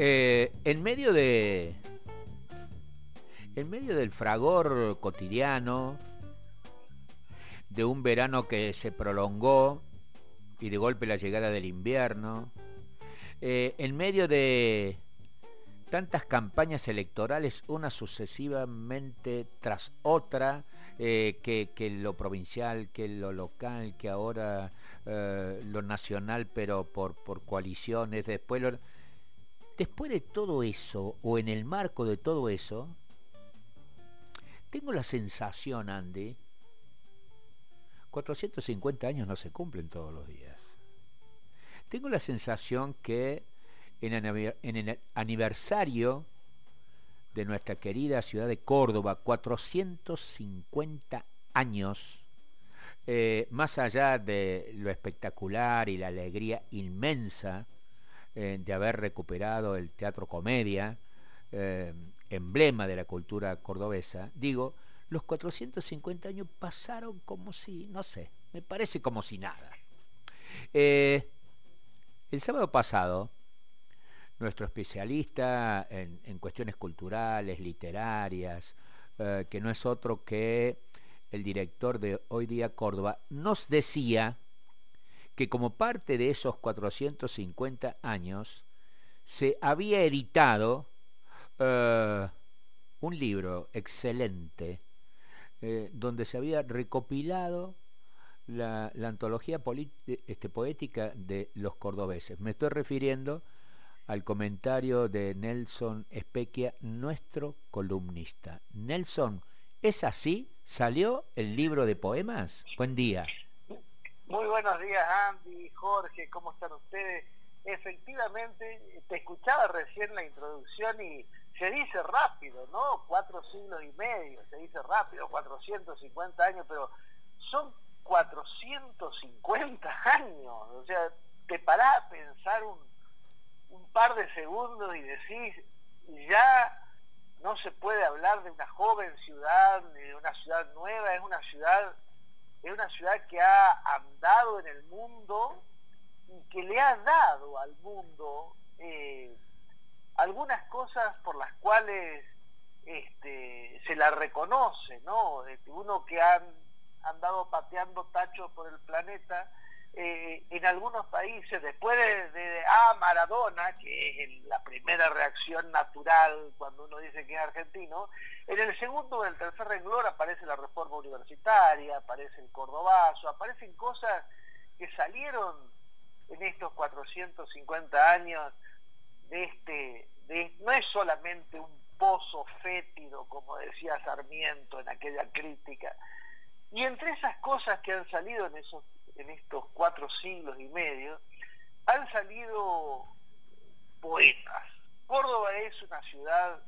Eh, en medio de. En medio del fragor cotidiano, de un verano que se prolongó y de golpe la llegada del invierno, eh, en medio de tantas campañas electorales, una sucesivamente tras otra, eh, que, lo provincial, que lo local, que ahora lo nacional, pero por, por coaliciones, después Después de todo eso, o en el marco de todo eso, tengo la sensación, Andy, 450 años no se cumplen todos los días. Tengo la sensación que en el aniversario de nuestra querida ciudad de Córdoba, 450 años, eh, más allá de lo espectacular y la alegría inmensa eh, de haber recuperado el teatro comedia, eh, emblema de la cultura cordobesa, digo, los 450 años pasaron como si, no sé, me parece como si nada. El sábado pasado, nuestro especialista en, cuestiones culturales, literarias, que no es otro que el director de Hoy Día Córdoba, nos decía que como parte de esos 450 años se había editado eh, un libro excelente eh, donde se había recopilado la, antología este, poética de los cordobeses. Me estoy refiriendo al comentario de Nelson Espequia, nuestro columnista. Nelson, ¿es así? ¿Salió el libro de poemas? Buen día. Muy buenos días Andy, Jorge, ¿cómo están ustedes? Efectivamente, te escuchaba recién la introducción y se dice rápido, ¿no? Cuatro siglos y medio, se dice rápido, 450 años, pero son 450 años, o sea, te parás a pensar un, un par de segundos y decís, ya no se puede hablar de una joven ciudad, ni de una ciudad nueva, es una ciudad es una ciudad que ha andado en el mundo y que le ha dado al mundo eh, algunas cosas por las cuales este, se la reconoce, ¿no? Uno que han andado pateando tachos por el planeta, eh, en algunos países, después de, ah, Maradona, que es la primera reacción natural cuando uno dice que es argentino, en el segundo o el tercer renglón aparece la reforma universitaria, aparece el cordobazo, aparecen cosas que salieron en estos 450 años de este, no es solamente un pozo fétido, como decía Sarmiento en aquella crítica, y entre esas cosas que han salido en esos en estos cuatro siglos y medio, han salido poetas. Córdoba es una ciudad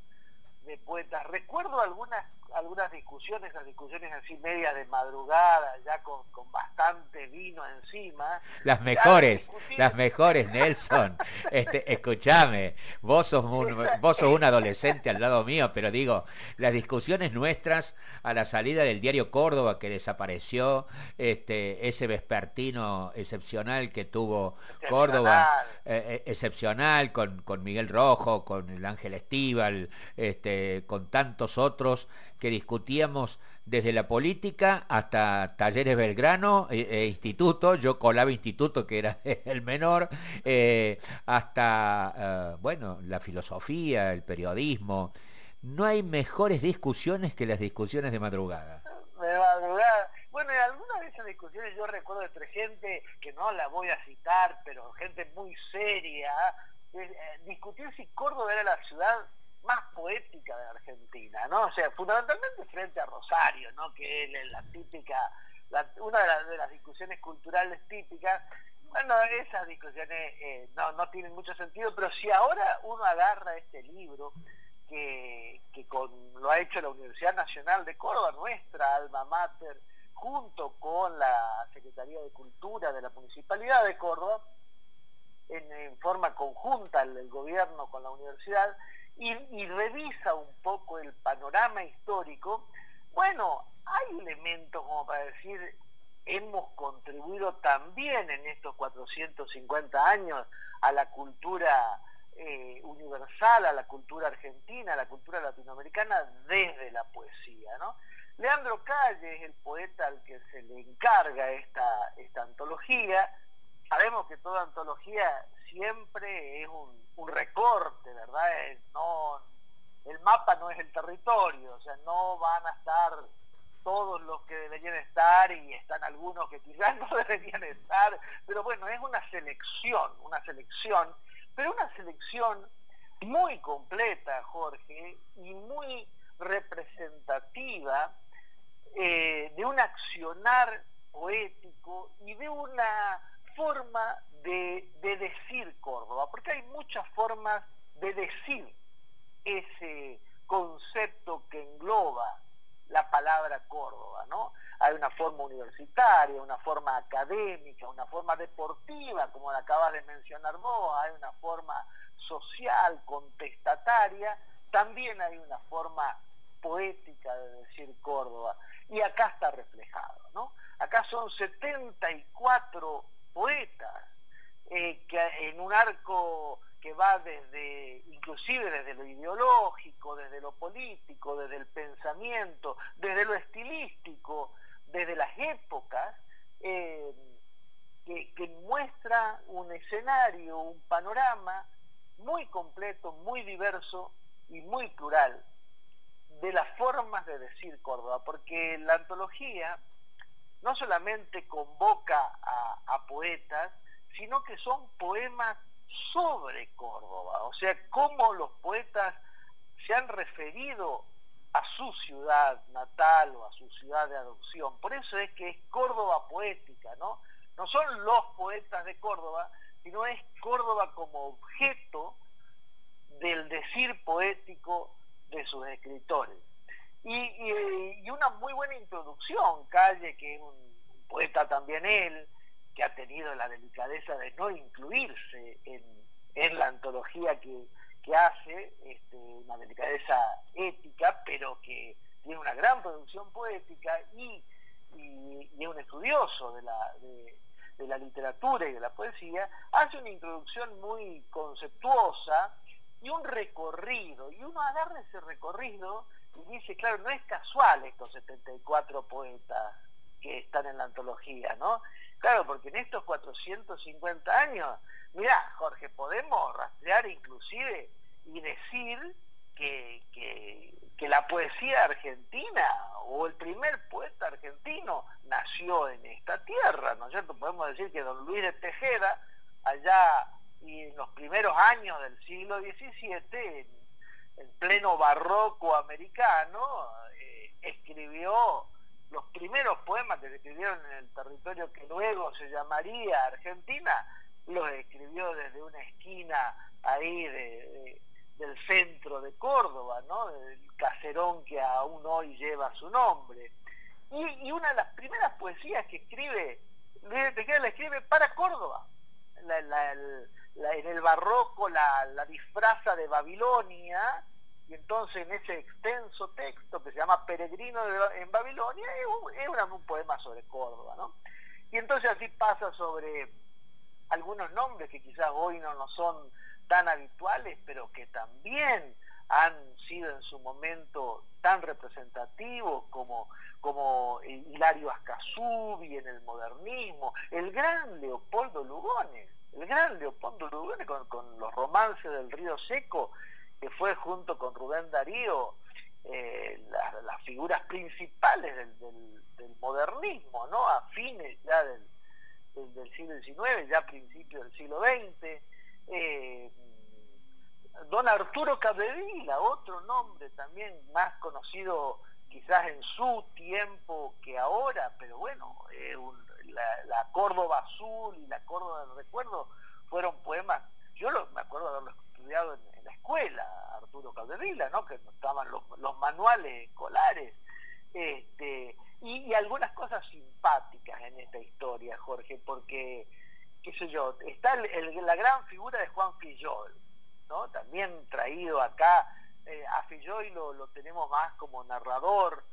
de poetas. Recuerdo algunas algunas discusiones, las discusiones así medias de madrugada, ya con, bastante vino encima. Las mejores, las mejores, Nelson. Este, escúchame, vos sos, un, vos sos un adolescente al lado mío, pero digo, las discusiones nuestras a la salida del diario Córdoba que desapareció, este, ese vespertino excepcional que tuvo Córdoba, eh, eh, excepcional con, con Miguel Rojo, con el Ángel Estíbal, este, con tantos otros que discutíamos desde la política hasta Talleres Belgrano e, e Instituto, yo colaba Instituto que era el menor, eh, hasta, eh, bueno, la filosofía, el periodismo. No hay mejores discusiones que las discusiones de madrugada. De madrugada. Bueno, en algunas de esas discusiones yo recuerdo entre gente, que no la voy a citar, pero gente muy seria, eh, discutir si Córdoba era la ciudad más poética de Argentina, ¿no? O sea, fundamentalmente frente a Rosario, ¿no? Que es la típica, una de, las discusiones culturales típicas. Bueno, esas discusiones eh, no, no tienen mucho sentido, pero si ahora uno agarra este libro, que, que con, lo ha hecho la Universidad Nacional de Córdoba, nuestra alma mater, junto con la Secretaría de Cultura de la Municipalidad de Córdoba, en, forma conjunta el gobierno con la universidad, y, revisa un poco el panorama histórico, bueno, hay elementos como para decir, hemos contribuido también en estos 450 años a la cultura eh, universal, a la cultura argentina, a la cultura latinoamericana desde la poesía. ¿no? Leandro Calle es el poeta al que se le encarga esta, esta antología. Sabemos que toda antología siempre es un, recorte, ¿verdad? no, el mapa no es el territorio, o sea, no van a estar todos los que deberían estar y están algunos que quizás no deberían estar, pero bueno, es una selección, una selección, pero una selección muy completa, Jorge, y muy representativa eh, de un accionar poético y de una forma de, de decir Córdoba, porque hay muchas formas de decir ese concepto que engloba la palabra Córdoba, ¿no? Hay una forma universitaria, una forma académica, una forma deportiva, como la acabas de mencionar vos, hay una forma social, contestataria, también hay una forma poética de decir Córdoba, y acá está reflejado, ¿no? Acá son 74 poetas eh, que en un arco que va desde, inclusive desde lo ideológico, desde lo político, desde el pensamiento, desde lo estilístico, desde las épocas, eh, que, muestra un escenario, un panorama muy completo, muy diverso y muy plural de las formas de decir Córdoba, porque la antología no solamente convoca a poetas, sino que son poemas sobre Córdoba, o sea, cómo los poetas se han referido a su ciudad natal o a su ciudad de adopción. Por eso es que es Córdoba poética, ¿no? No son los poetas de Córdoba, sino es Córdoba como objeto del decir poético de sus escritores. Y, una muy buena introducción, Calle, que es un poeta también él, que ha tenido la delicadeza de no incluirse en, la antología que, hace, este, una delicadeza ética, pero que tiene una gran producción poética y, es un estudioso de la, de, la literatura y de la poesía, hace una introducción muy conceptuosa y un recorrido, y uno agarra ese recorrido y dice, claro, no es casual estos 74 poetas que están en la antología, ¿no? Claro, porque en estos 450 años, mira, Jorge, podemos rastrear inclusive y decir que, la poesía argentina o el primer poeta argentino nació en esta tierra, ¿no es cierto? Podemos decir que don Luis de Tejeda, allá y en los primeros años del siglo XVII, en, pleno barroco americano, eh, escribió los primeros poemas que se escribieron en el territorio que luego se llamaría Argentina, los escribió desde una esquina ahí del centro de Córdoba, ¿no? del caserón que aún hoy lleva su nombre. Y, una de las primeras poesías que escribe, Luis Tejeda la escribe para Córdoba. en el barroco la, la disfraza de Babilonia, y entonces en ese extenso texto que se llama Peregrino en Babilonia es, un, poema sobre Córdoba, ¿no? Y entonces así pasa sobre algunos nombres que quizás hoy no, no son tan habituales, pero que también han sido en su momento tan representativos como, como Hilario Ascasubi en el modernismo, el gran Leopoldo Lugones, el gran Leopoldo Lugones con los romances del río seco, que fue junto con Rubén Darío eh, las figuras principales del, modernismo, ¿no? A fines ya del, siglo XIX, ya a principios del siglo XX. Eh, don Arturo Capdevila, otro nombre también más conocido quizás en su tiempo que ahora, pero bueno, eh, la, Córdoba Azul y la Córdoba del Recuerdo fueron poemas, yo me acuerdo haberlo estudiado en, escuela, Arturo Caldevila, ¿no? que estaban los, manuales escolares, este, y, algunas cosas simpáticas en esta historia, Jorge, porque, qué sé yo, está la gran figura de Juan Fillol, ¿no? también traído acá, eh, a Fillol lo, lo, tenemos más como narrador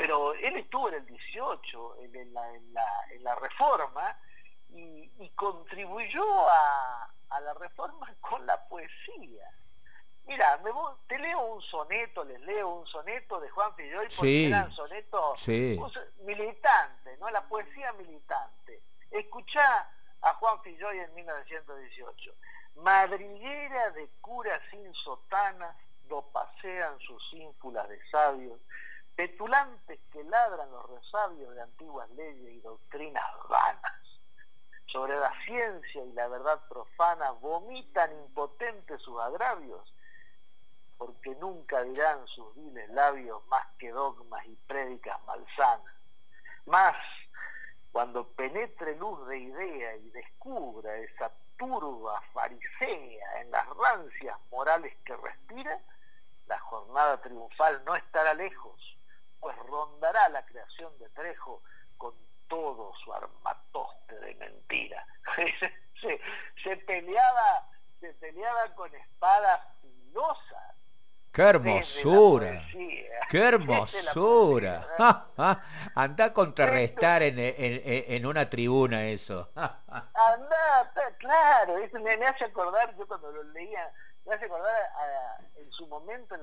pero él estuvo en el 18, en, la, reforma, y, contribuyó a, la reforma con la poesía. Mira, te leo un soneto, les leo un soneto de Juan Filloy, porque eran sonetos militantes, ¿no? La poesía militante. Escuchá a Juan Filloy en 1918. Madriguera de curas sin sotanas, do pasean sus ínfulas de sabios, petulantes que ladran los resabios de antiguas leyes y doctrinas vanas. Sobre la ciencia y la verdad profana vomitan impotentes sus agravios, porque nunca dirán sus viles labios más que dogmas y prédicas malsanas. Más, cuando penetre luz de idea y descubra esa turba farisea en las rancias morales que respira, la jornada triunfal no estará lejos, pues rondará la creación de Trejo con todo su armatoste de mentira. se, peleaba, se peleaba con espadas filosas. ¡Qué hermosura! ¡Qué hermosura! Anda a contrarrestar en, en, una tribuna eso. Anda, claro, me, me, hace acordar, yo cuando lo leía, me hace acordar en su momento en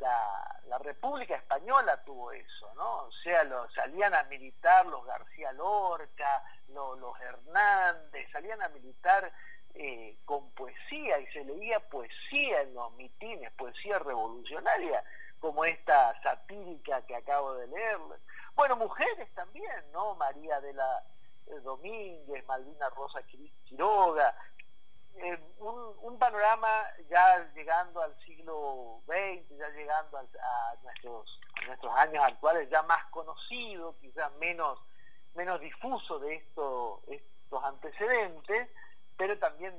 la, República Española tuvo eso, ¿no? O sea, salían a militar los García Lorca, los, Hernández, salían a militar eh, con poesía y se leía poesía en los mitines, poesía revolucionaria, como esta satírica que acabo de leer. Bueno, mujeres también, ¿no? María de la eh, Domínguez, Malvina Rosa Quiroga, un, panorama ya llegando al siglo XX, ya llegando a, nuestros, años actuales, ya más conocido, quizás menos, menos difuso de esto, estos antecedentes, pero también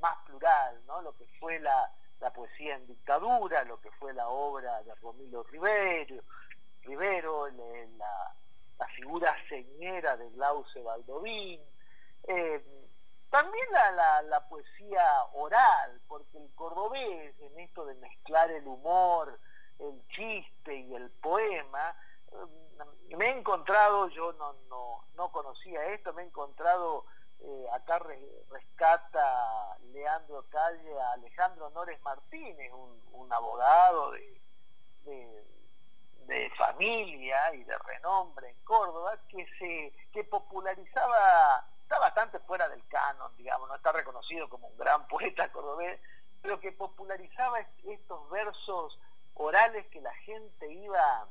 más plural, ¿no? lo que fue la, poesía en dictadura, lo que fue la obra de Romilo Rivero, Rivero la, la, figura señera de Glauce Baldovín, eh, también la, poesía oral, porque el cordobés, en esto de mezclar el humor, el chiste y el poema, mm, me he encontrado, yo no, no, conocía esto, me he encontrado, eh, acá rescata Leandro Calle a Alejandro Nores Martínez, un, abogado de, de, familia y de renombre en Córdoba, que, se, que popularizaba está bastante fuera del canon, digamos, no está reconocido como un gran poeta cordobés, pero que popularizaba estos versos orales que la gente iba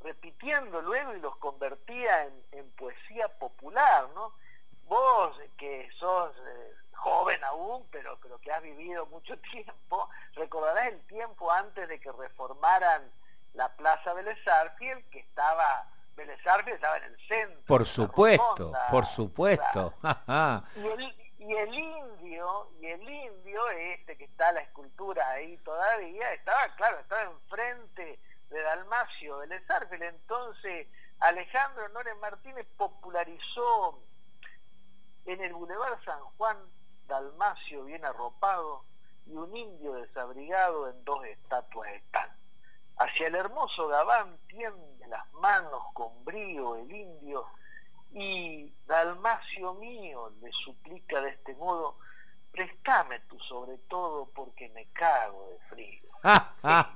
repitiendo luego y los convertía en, poesía popular, ¿no? Vos que sos eh, joven aún, pero, pero que has vivido mucho tiempo, recordarás el tiempo antes de que reformaran la Plaza Vélez que estaba Vélez estaba en el centro. Por supuesto, por supuesto. y, el, indio, y el indio este que está la escultura ahí todavía, estaba, claro, estaba enfrente de Dalmacio Vélez Entonces Alejandro Nores Martínez popularizó en el Boulevard San Juan Dalmacio bien arropado y un indio desabrigado en dos estatuas están. Hacia el hermoso Gabán tiende las manos con brío el indio y Dalmacio mío le suplica de este modo, préstame tú sobre todo porque me cago de frío. Ah, ah,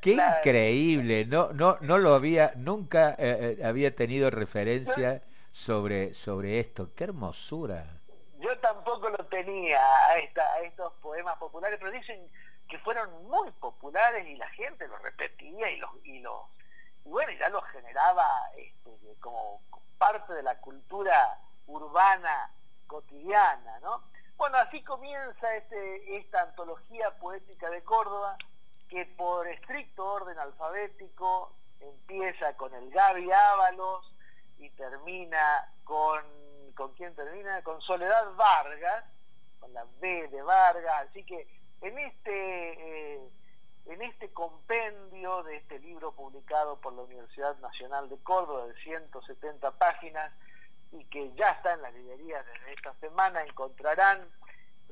qué increíble, no, no, no lo había, nunca eh, eh, había tenido referencia sobre, sobre esto, qué hermosura. Yo tampoco lo tenía a, esta, a estos poemas populares, pero dicen que fueron muy populares y la gente los repetía y los y los y bueno ya los generaba este, como parte de la cultura urbana cotidiana no bueno así comienza este, esta antología poética de Córdoba que por estricto orden alfabético empieza con el Gaby Ábalos y termina con con quién termina con Soledad Vargas con la B de Vargas así que en este, eh, en este compendio de este libro publicado por la Universidad Nacional de Córdoba de 170 páginas y que ya está en las librerías desde esta semana, encontrarán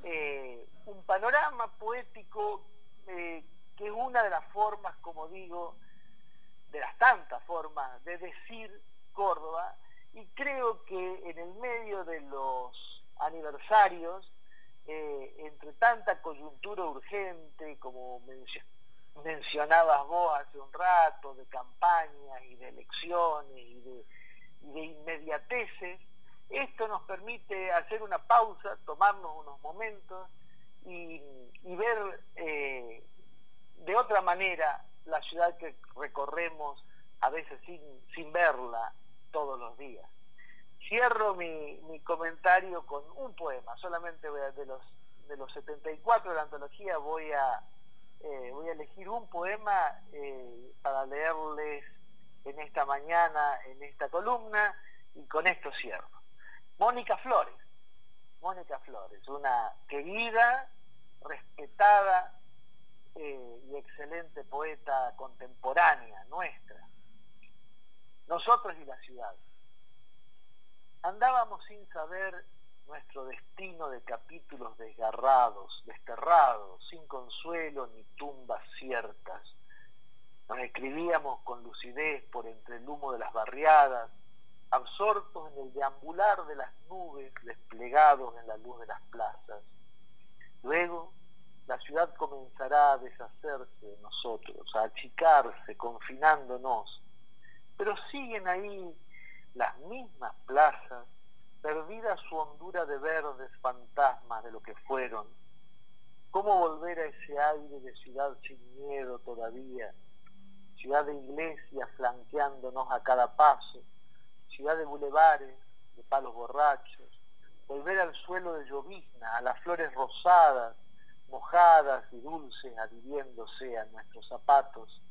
eh, un panorama poético eh, que es una de las formas, como digo, de las tantas formas de decir Córdoba y creo que en el medio de los aniversarios, eh, entre tanta coyuntura urgente, como mencionabas vos hace un rato, de campañas y de elecciones y de, inmediateces, esto nos permite hacer una pausa, tomarnos unos momentos y, ver eh, de otra manera la ciudad que recorremos a veces sin, sin verla todos los días. Cierro mi, comentario con un poema, solamente de los, de los 74 de la antología voy a, eh, voy a elegir un poema eh, para leerles en esta mañana, en esta columna, y con esto cierro. Mónica Flores, Mónica Flores, una querida, respetada eh, y excelente poeta contemporánea nuestra. Nosotros y la ciudad. Andábamos sin saber nuestro destino de capítulos desgarrados, desterrados, sin consuelo ni tumbas ciertas. Nos escribíamos con lucidez por entre el humo de las barriadas, absortos en el deambular de las nubes desplegados en la luz de las plazas. Luego, la ciudad comenzará a deshacerse de nosotros, a achicarse, confinándonos. Pero siguen ahí las mismas plazas, perdida su hondura de verdes fantasmas de lo que fueron. ¿Cómo volver a ese aire de ciudad sin miedo todavía? Ciudad de iglesias flanqueándonos a cada paso, ciudad de bulevares, de palos borrachos, volver al suelo de llovizna, a las flores rosadas, mojadas y dulces adhiriéndose a nuestros zapatos,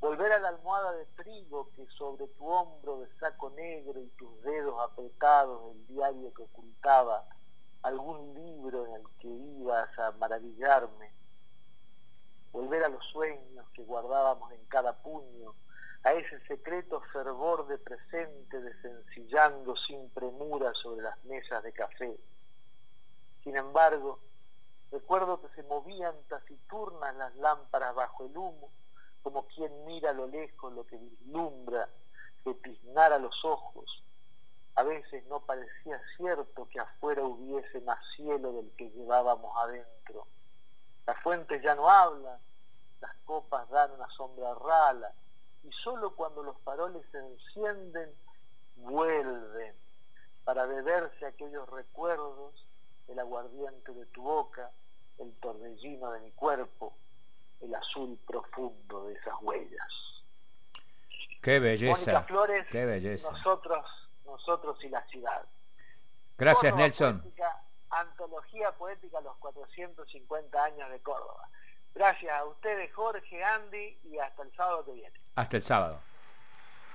volver a la almohada de trigo que sobre tu hombro de saco negro y tus dedos apretados el diario que ocultaba algún libro en el que ibas a maravillarme, volver a los sueños que guardábamos en cada puño, a ese secreto fervor de presente desencillando sin premura sobre las mesas de café. Sin embargo, recuerdo que se movían taciturnas las lámparas bajo el humo, como quien mira a lo lejos lo que vislumbra, que tiznara los ojos. A veces no parecía cierto que afuera hubiese más cielo del que llevábamos adentro. Las fuentes ya no hablan, las copas dan una sombra rala, y solo cuando los faroles se encienden, vuelven para beberse aquellos recuerdos, el aguardiente de tu boca, el torbellino de mi cuerpo, el azul profundo de esas huellas. Qué belleza. Flores, qué belleza. Nosotros, nosotros y la ciudad. Gracias, Nelson. antología poética los 450 años de Córdoba. Gracias a ustedes, Jorge, Andy, y hasta el sábado que viene. Hasta el sábado.